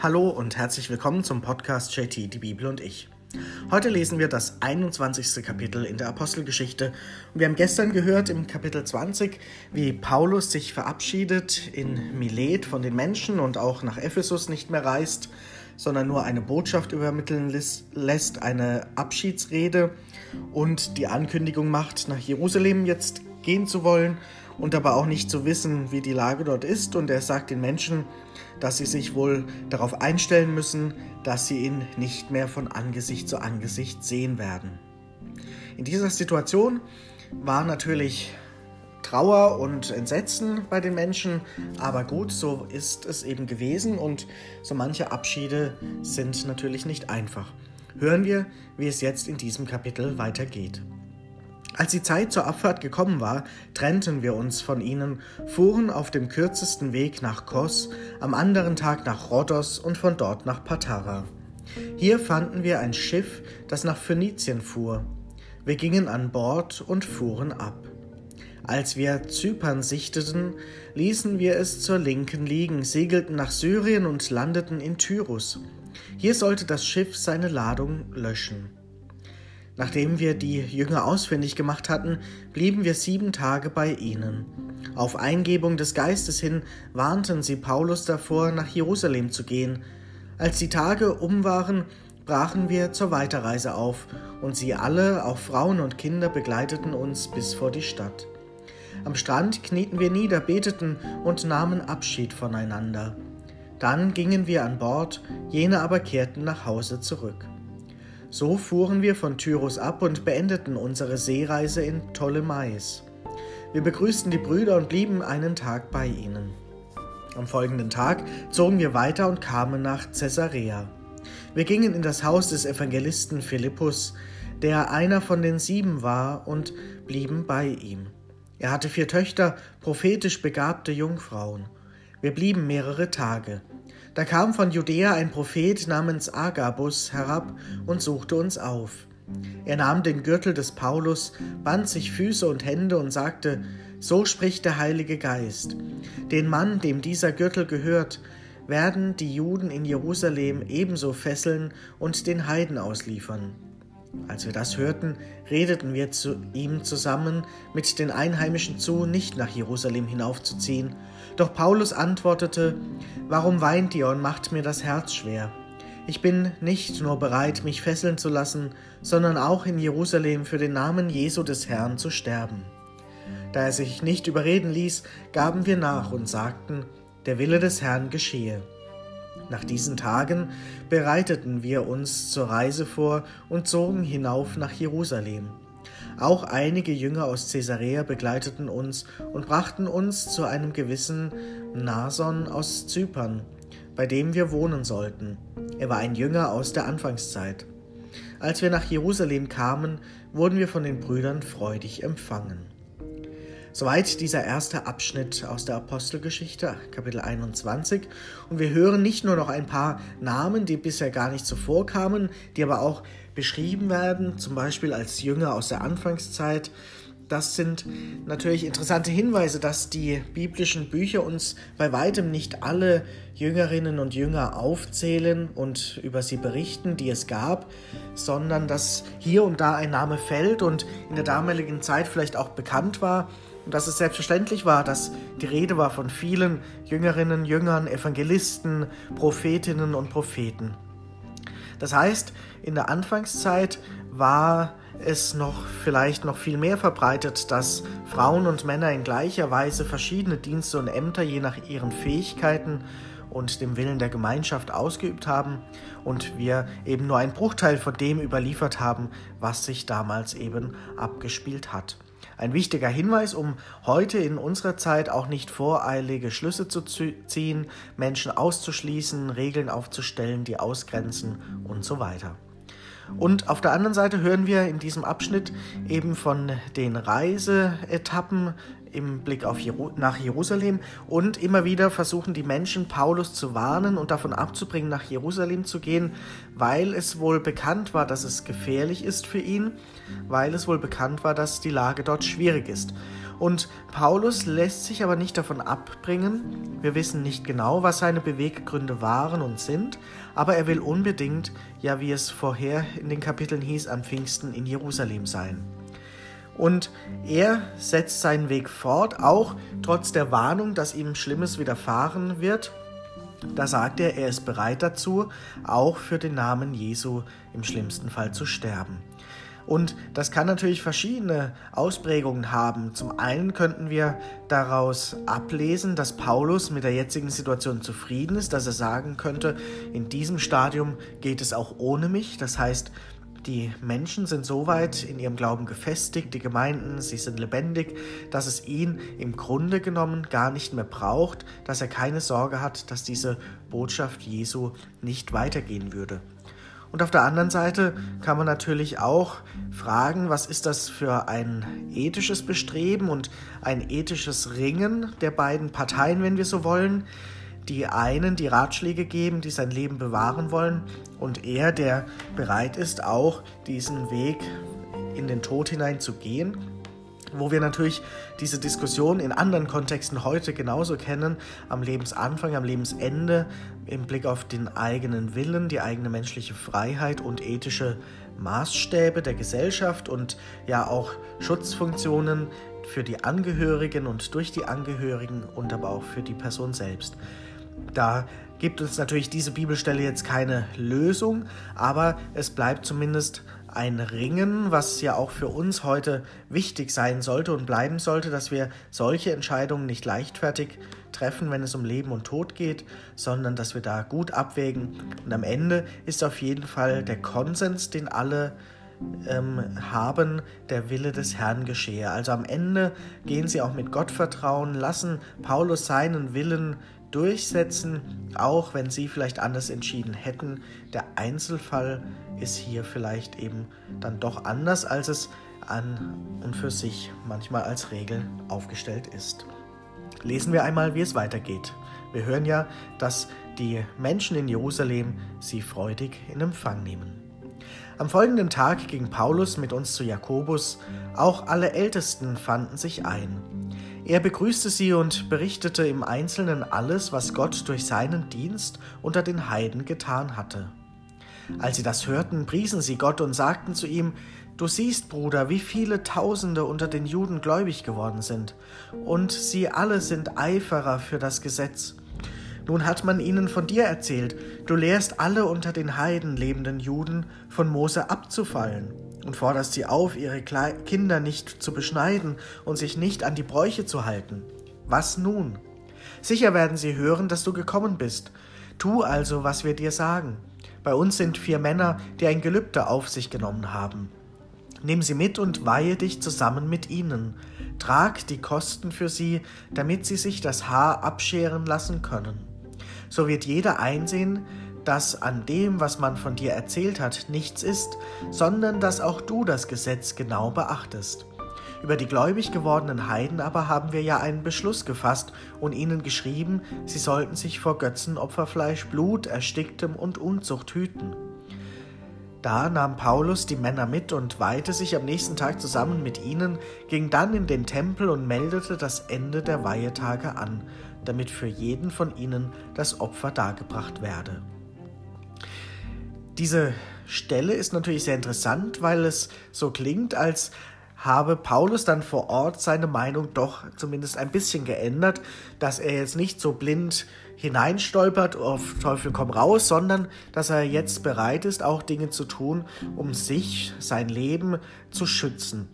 Hallo und herzlich willkommen zum Podcast JT, die Bibel und ich. Heute lesen wir das 21. Kapitel in der Apostelgeschichte. Wir haben gestern gehört im Kapitel 20, wie Paulus sich verabschiedet in Milet von den Menschen und auch nach Ephesus nicht mehr reist, sondern nur eine Botschaft übermitteln lässt, eine Abschiedsrede und die Ankündigung macht, nach Jerusalem jetzt gehen zu wollen und aber auch nicht zu wissen, wie die Lage dort ist. Und er sagt den Menschen, dass sie sich wohl darauf einstellen müssen, dass sie ihn nicht mehr von Angesicht zu Angesicht sehen werden. In dieser Situation war natürlich Trauer und Entsetzen bei den Menschen, aber gut, so ist es eben gewesen und so manche Abschiede sind natürlich nicht einfach. Hören wir, wie es jetzt in diesem Kapitel weitergeht. Als die Zeit zur Abfahrt gekommen war, trennten wir uns von ihnen, fuhren auf dem kürzesten Weg nach Kos, am anderen Tag nach Rhodos und von dort nach Patara. Hier fanden wir ein Schiff, das nach Phönizien fuhr. Wir gingen an Bord und fuhren ab. Als wir Zypern sichteten, ließen wir es zur Linken liegen, segelten nach Syrien und landeten in Tyrus. Hier sollte das Schiff seine Ladung löschen. Nachdem wir die Jünger ausfindig gemacht hatten, blieben wir sieben Tage bei ihnen. Auf Eingebung des Geistes hin warnten sie Paulus davor, nach Jerusalem zu gehen. Als die Tage um waren, brachen wir zur Weiterreise auf, und sie alle, auch Frauen und Kinder, begleiteten uns bis vor die Stadt. Am Strand knieten wir nieder, beteten und nahmen Abschied voneinander. Dann gingen wir an Bord, jene aber kehrten nach Hause zurück. So fuhren wir von Tyros ab und beendeten unsere Seereise in Ptolemais. Wir begrüßten die Brüder und blieben einen Tag bei ihnen. Am folgenden Tag zogen wir weiter und kamen nach Caesarea. Wir gingen in das Haus des Evangelisten Philippus, der einer von den sieben war, und blieben bei ihm. Er hatte vier Töchter, prophetisch begabte Jungfrauen. Wir blieben mehrere Tage. Da kam von Judäa ein Prophet namens Agabus herab und suchte uns auf. Er nahm den Gürtel des Paulus, band sich Füße und Hände und sagte, So spricht der Heilige Geist. Den Mann, dem dieser Gürtel gehört, werden die Juden in Jerusalem ebenso fesseln und den Heiden ausliefern. Als wir das hörten, redeten wir zu ihm zusammen mit den Einheimischen zu, nicht nach Jerusalem hinaufzuziehen. Doch Paulus antwortete, Warum weint ihr und macht mir das Herz schwer? Ich bin nicht nur bereit, mich fesseln zu lassen, sondern auch in Jerusalem für den Namen Jesu des Herrn zu sterben. Da er sich nicht überreden ließ, gaben wir nach und sagten, der Wille des Herrn geschehe. Nach diesen Tagen bereiteten wir uns zur Reise vor und zogen hinauf nach Jerusalem. Auch einige Jünger aus Caesarea begleiteten uns und brachten uns zu einem gewissen Nason aus Zypern, bei dem wir wohnen sollten. Er war ein Jünger aus der Anfangszeit. Als wir nach Jerusalem kamen, wurden wir von den Brüdern freudig empfangen. Soweit dieser erste Abschnitt aus der Apostelgeschichte, Kapitel 21. Und wir hören nicht nur noch ein paar Namen, die bisher gar nicht so vorkamen, die aber auch beschrieben werden, zum Beispiel als Jünger aus der Anfangszeit. Das sind natürlich interessante Hinweise, dass die biblischen Bücher uns bei weitem nicht alle Jüngerinnen und Jünger aufzählen und über sie berichten, die es gab, sondern dass hier und da ein Name fällt und in der damaligen Zeit vielleicht auch bekannt war und dass es selbstverständlich war, dass die Rede war von vielen Jüngerinnen, Jüngern, Evangelisten, Prophetinnen und Propheten. Das heißt, in der Anfangszeit war es noch vielleicht noch viel mehr verbreitet, dass Frauen und Männer in gleicher Weise verschiedene Dienste und Ämter je nach ihren Fähigkeiten und dem Willen der Gemeinschaft ausgeübt haben und wir eben nur einen Bruchteil von dem überliefert haben, was sich damals eben abgespielt hat. Ein wichtiger Hinweis, um heute in unserer Zeit auch nicht voreilige Schlüsse zu ziehen, Menschen auszuschließen, Regeln aufzustellen, die ausgrenzen und so weiter. Und auf der anderen Seite hören wir in diesem Abschnitt eben von den Reiseetappen im Blick auf Jeru nach Jerusalem und immer wieder versuchen die Menschen Paulus zu warnen und davon abzubringen, nach Jerusalem zu gehen, weil es wohl bekannt war, dass es gefährlich ist für ihn, weil es wohl bekannt war, dass die Lage dort schwierig ist. Und Paulus lässt sich aber nicht davon abbringen. Wir wissen nicht genau, was seine Beweggründe waren und sind, aber er will unbedingt, ja wie es vorher in den Kapiteln hieß, am Pfingsten in Jerusalem sein. Und er setzt seinen Weg fort, auch trotz der Warnung, dass ihm Schlimmes widerfahren wird. Da sagt er, er ist bereit dazu, auch für den Namen Jesu im schlimmsten Fall zu sterben. Und das kann natürlich verschiedene Ausprägungen haben. Zum einen könnten wir daraus ablesen, dass Paulus mit der jetzigen Situation zufrieden ist, dass er sagen könnte, in diesem Stadium geht es auch ohne mich. Das heißt, die Menschen sind so weit in ihrem Glauben gefestigt, die Gemeinden, sie sind lebendig, dass es ihn im Grunde genommen gar nicht mehr braucht, dass er keine Sorge hat, dass diese Botschaft Jesu nicht weitergehen würde. Und auf der anderen Seite kann man natürlich auch fragen, was ist das für ein ethisches Bestreben und ein ethisches Ringen der beiden Parteien, wenn wir so wollen. Die einen, die Ratschläge geben, die sein Leben bewahren wollen, und er, der bereit ist, auch diesen Weg in den Tod hinein zu gehen wo wir natürlich diese Diskussion in anderen Kontexten heute genauso kennen, am Lebensanfang, am Lebensende, im Blick auf den eigenen Willen, die eigene menschliche Freiheit und ethische Maßstäbe der Gesellschaft und ja auch Schutzfunktionen für die Angehörigen und durch die Angehörigen und aber auch für die Person selbst. Da gibt uns natürlich diese Bibelstelle jetzt keine Lösung, aber es bleibt zumindest ein Ringen, was ja auch für uns heute wichtig sein sollte und bleiben sollte, dass wir solche Entscheidungen nicht leichtfertig treffen, wenn es um Leben und Tod geht, sondern dass wir da gut abwägen. Und am Ende ist auf jeden Fall der Konsens, den alle ähm, haben, der Wille des Herrn geschehe. Also am Ende gehen sie auch mit Gottvertrauen, lassen Paulus seinen Willen durchsetzen, auch wenn sie vielleicht anders entschieden hätten. Der Einzelfall ist hier vielleicht eben dann doch anders, als es an und für sich manchmal als Regel aufgestellt ist. Lesen wir einmal, wie es weitergeht. Wir hören ja, dass die Menschen in Jerusalem sie freudig in Empfang nehmen. Am folgenden Tag ging Paulus mit uns zu Jakobus, auch alle Ältesten fanden sich ein. Er begrüßte sie und berichtete im Einzelnen alles, was Gott durch seinen Dienst unter den Heiden getan hatte. Als sie das hörten, priesen sie Gott und sagten zu ihm, Du siehst, Bruder, wie viele Tausende unter den Juden gläubig geworden sind, und sie alle sind Eiferer für das Gesetz. Nun hat man ihnen von dir erzählt, du lehrst alle unter den Heiden lebenden Juden von Mose abzufallen und forderst sie auf, ihre Kinder nicht zu beschneiden und sich nicht an die Bräuche zu halten. Was nun? Sicher werden sie hören, dass du gekommen bist. Tu also, was wir dir sagen. Bei uns sind vier Männer, die ein Gelübde auf sich genommen haben. Nimm sie mit und weihe dich zusammen mit ihnen. Trag die Kosten für sie, damit sie sich das Haar abscheren lassen können. So wird jeder einsehen, dass an dem, was man von dir erzählt hat, nichts ist, sondern dass auch du das Gesetz genau beachtest. Über die gläubig gewordenen Heiden aber haben wir ja einen Beschluss gefasst und ihnen geschrieben, sie sollten sich vor Götzenopferfleisch, Blut, Ersticktem und Unzucht hüten. Da nahm Paulus die Männer mit und weihte sich am nächsten Tag zusammen mit ihnen, ging dann in den Tempel und meldete das Ende der Weihetage an, damit für jeden von ihnen das Opfer dargebracht werde. Diese Stelle ist natürlich sehr interessant, weil es so klingt, als habe Paulus dann vor Ort seine Meinung doch zumindest ein bisschen geändert, dass er jetzt nicht so blind hineinstolpert auf Teufel komm raus, sondern dass er jetzt bereit ist, auch Dinge zu tun, um sich, sein Leben zu schützen.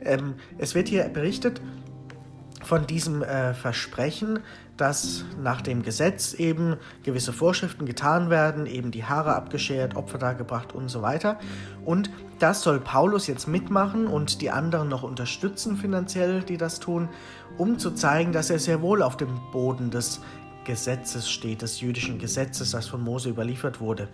Ähm, es wird hier berichtet von diesem äh, Versprechen, dass nach dem Gesetz eben gewisse Vorschriften getan werden, eben die Haare abgeschert, Opfer dargebracht und so weiter. Und das soll Paulus jetzt mitmachen und die anderen noch unterstützen finanziell, die das tun, um zu zeigen, dass er sehr wohl auf dem Boden des Gesetzes steht, des jüdischen Gesetzes, das von Mose überliefert wurde,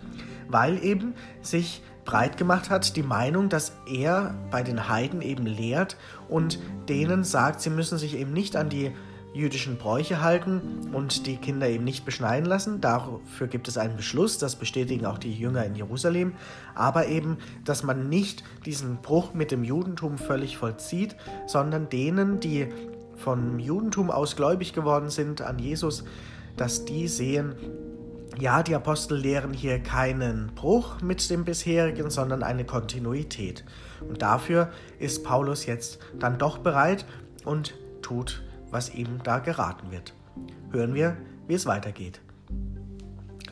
weil eben sich breit gemacht hat die Meinung, dass er bei den Heiden eben lehrt und denen sagt, sie müssen sich eben nicht an die jüdischen Bräuche halten und die Kinder eben nicht beschneiden lassen. Dafür gibt es einen Beschluss, das bestätigen auch die Jünger in Jerusalem, aber eben, dass man nicht diesen Bruch mit dem Judentum völlig vollzieht, sondern denen, die vom Judentum aus gläubig geworden sind an Jesus, dass die sehen, ja, die Apostel lehren hier keinen Bruch mit dem bisherigen, sondern eine Kontinuität. Und dafür ist Paulus jetzt dann doch bereit und tut, was ihm da geraten wird. Hören wir, wie es weitergeht.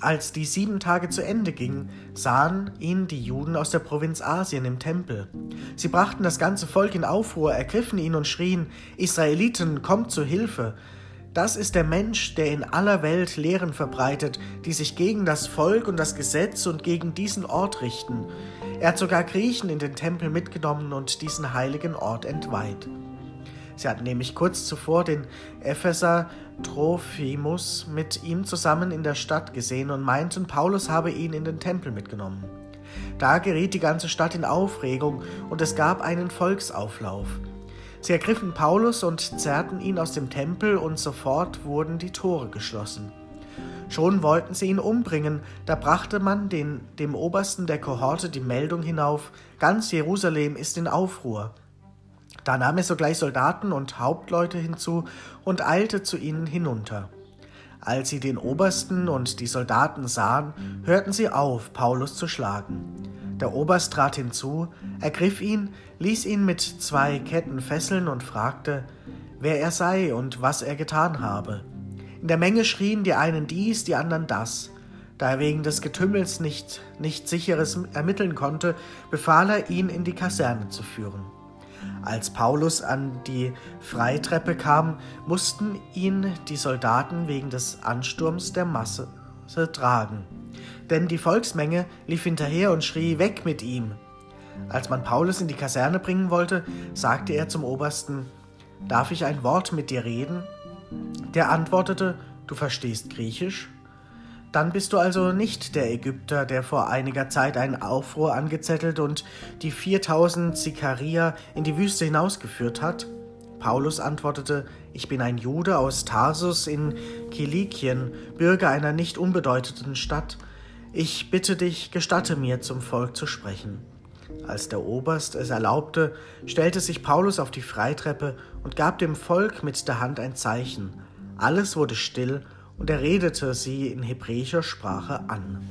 Als die sieben Tage zu Ende gingen, sahen ihn die Juden aus der Provinz Asien im Tempel. Sie brachten das ganze Volk in Aufruhr, ergriffen ihn und schrien, Israeliten, kommt zu Hilfe. Das ist der Mensch, der in aller Welt Lehren verbreitet, die sich gegen das Volk und das Gesetz und gegen diesen Ort richten. Er hat sogar Griechen in den Tempel mitgenommen und diesen heiligen Ort entweiht. Sie hatten nämlich kurz zuvor den Epheser Trophimus mit ihm zusammen in der Stadt gesehen und meinten, Paulus habe ihn in den Tempel mitgenommen. Da geriet die ganze Stadt in Aufregung und es gab einen Volksauflauf. Sie ergriffen Paulus und zerrten ihn aus dem Tempel, und sofort wurden die Tore geschlossen. Schon wollten sie ihn umbringen, da brachte man den, dem Obersten der Kohorte die Meldung hinauf, ganz Jerusalem ist in Aufruhr. Da nahm er sogleich Soldaten und Hauptleute hinzu und eilte zu ihnen hinunter. Als sie den Obersten und die Soldaten sahen, hörten sie auf, Paulus zu schlagen. Der Oberst trat hinzu, ergriff ihn, ließ ihn mit zwei Ketten fesseln und fragte, wer er sei und was er getan habe. In der Menge schrien die einen dies, die anderen das. Da er wegen des Getümmels nicht, nicht sicheres ermitteln konnte, befahl er, ihn in die Kaserne zu führen. Als Paulus an die Freitreppe kam, mussten ihn die Soldaten wegen des Ansturms der Masse tragen denn die Volksmenge lief hinterher und schrie Weg mit ihm. Als man Paulus in die Kaserne bringen wollte, sagte er zum Obersten Darf ich ein Wort mit dir reden? Der antwortete Du verstehst Griechisch? Dann bist du also nicht der Ägypter, der vor einiger Zeit einen Aufruhr angezettelt und die 4000 Sikarier in die Wüste hinausgeführt hat? Paulus antwortete, ich bin ein Jude aus Tarsus in Kilikien, Bürger einer nicht unbedeutenden Stadt, ich bitte dich, gestatte mir, zum Volk zu sprechen. Als der Oberst es erlaubte, stellte sich Paulus auf die Freitreppe und gab dem Volk mit der Hand ein Zeichen. Alles wurde still und er redete sie in hebräischer Sprache an.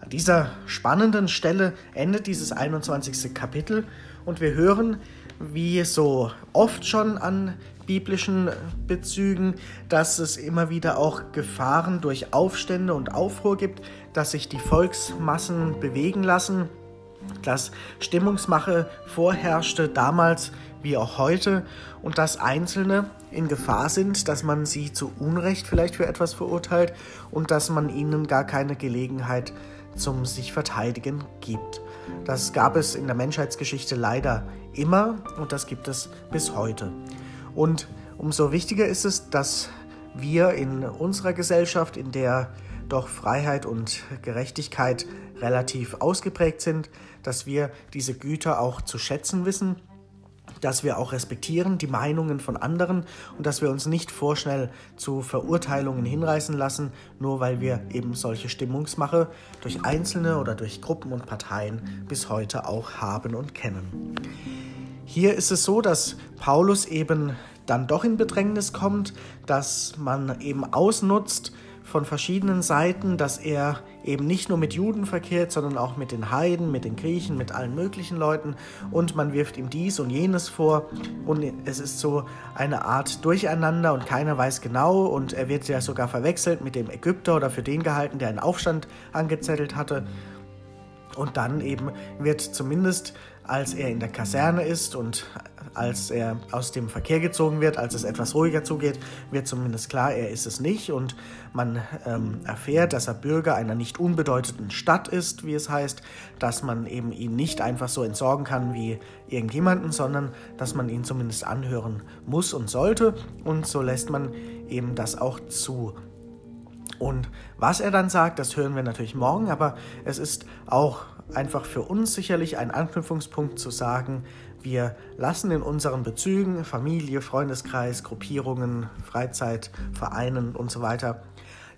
An dieser spannenden Stelle endet dieses 21. Kapitel und wir hören, wie so oft schon an biblischen Bezügen, dass es immer wieder auch Gefahren durch Aufstände und Aufruhr gibt, dass sich die Volksmassen bewegen lassen, dass Stimmungsmache vorherrschte damals wie auch heute und dass Einzelne in Gefahr sind, dass man sie zu Unrecht vielleicht für etwas verurteilt und dass man ihnen gar keine Gelegenheit zum sich verteidigen gibt. Das gab es in der Menschheitsgeschichte leider immer und das gibt es bis heute. Und umso wichtiger ist es, dass wir in unserer Gesellschaft, in der doch Freiheit und Gerechtigkeit relativ ausgeprägt sind, dass wir diese Güter auch zu schätzen wissen, dass wir auch respektieren die Meinungen von anderen und dass wir uns nicht vorschnell zu Verurteilungen hinreißen lassen, nur weil wir eben solche Stimmungsmache durch Einzelne oder durch Gruppen und Parteien bis heute auch haben und kennen. Hier ist es so, dass Paulus eben dann doch in Bedrängnis kommt, dass man eben ausnutzt, von verschiedenen Seiten, dass er eben nicht nur mit Juden verkehrt, sondern auch mit den Heiden, mit den Griechen, mit allen möglichen Leuten. Und man wirft ihm dies und jenes vor. Und es ist so eine Art Durcheinander und keiner weiß genau. Und er wird ja sogar verwechselt mit dem Ägypter oder für den gehalten, der einen Aufstand angezettelt hatte. Und dann eben wird zumindest, als er in der Kaserne ist und als er aus dem Verkehr gezogen wird, als es etwas ruhiger zugeht, wird zumindest klar, er ist es nicht und man ähm, erfährt, dass er Bürger einer nicht unbedeutenden Stadt ist, wie es heißt, dass man eben ihn nicht einfach so entsorgen kann wie irgendjemanden, sondern dass man ihn zumindest anhören muss und sollte und so lässt man eben das auch zu. Und was er dann sagt, das hören wir natürlich morgen, aber es ist auch einfach für uns sicherlich ein Anknüpfungspunkt zu sagen, Wir lassen in unseren Bezügen, Familie, Freundeskreis, Gruppierungen, Freizeit, Vereinen und so weiter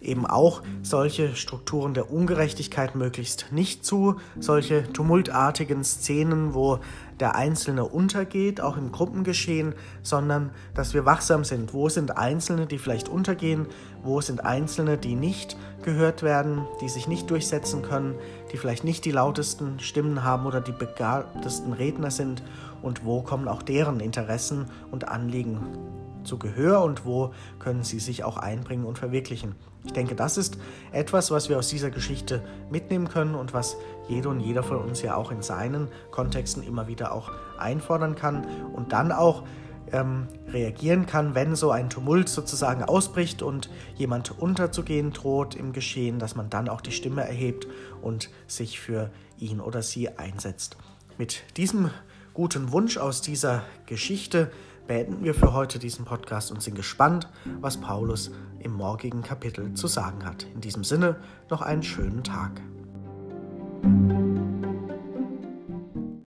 eben auch solche Strukturen der Ungerechtigkeit möglichst nicht zu, solche tumultartigen Szenen, wo der Einzelne untergeht, auch im Gruppengeschehen, sondern dass wir wachsam sind. Wo sind Einzelne, die vielleicht untergehen? Wo sind Einzelne, die nicht gehört werden, die sich nicht durchsetzen können, die vielleicht nicht die lautesten Stimmen haben oder die begabtesten Redner sind? Und wo kommen auch deren Interessen und Anliegen zu Gehör und wo können sie sich auch einbringen und verwirklichen. Ich denke, das ist etwas, was wir aus dieser Geschichte mitnehmen können und was jeder und jeder von uns ja auch in seinen Kontexten immer wieder auch einfordern kann und dann auch ähm, reagieren kann, wenn so ein Tumult sozusagen ausbricht und jemand unterzugehen droht im Geschehen, dass man dann auch die Stimme erhebt und sich für ihn oder sie einsetzt. Mit diesem guten Wunsch aus dieser Geschichte beenden wir für heute diesen Podcast und sind gespannt, was Paulus im morgigen Kapitel zu sagen hat. In diesem Sinne noch einen schönen Tag.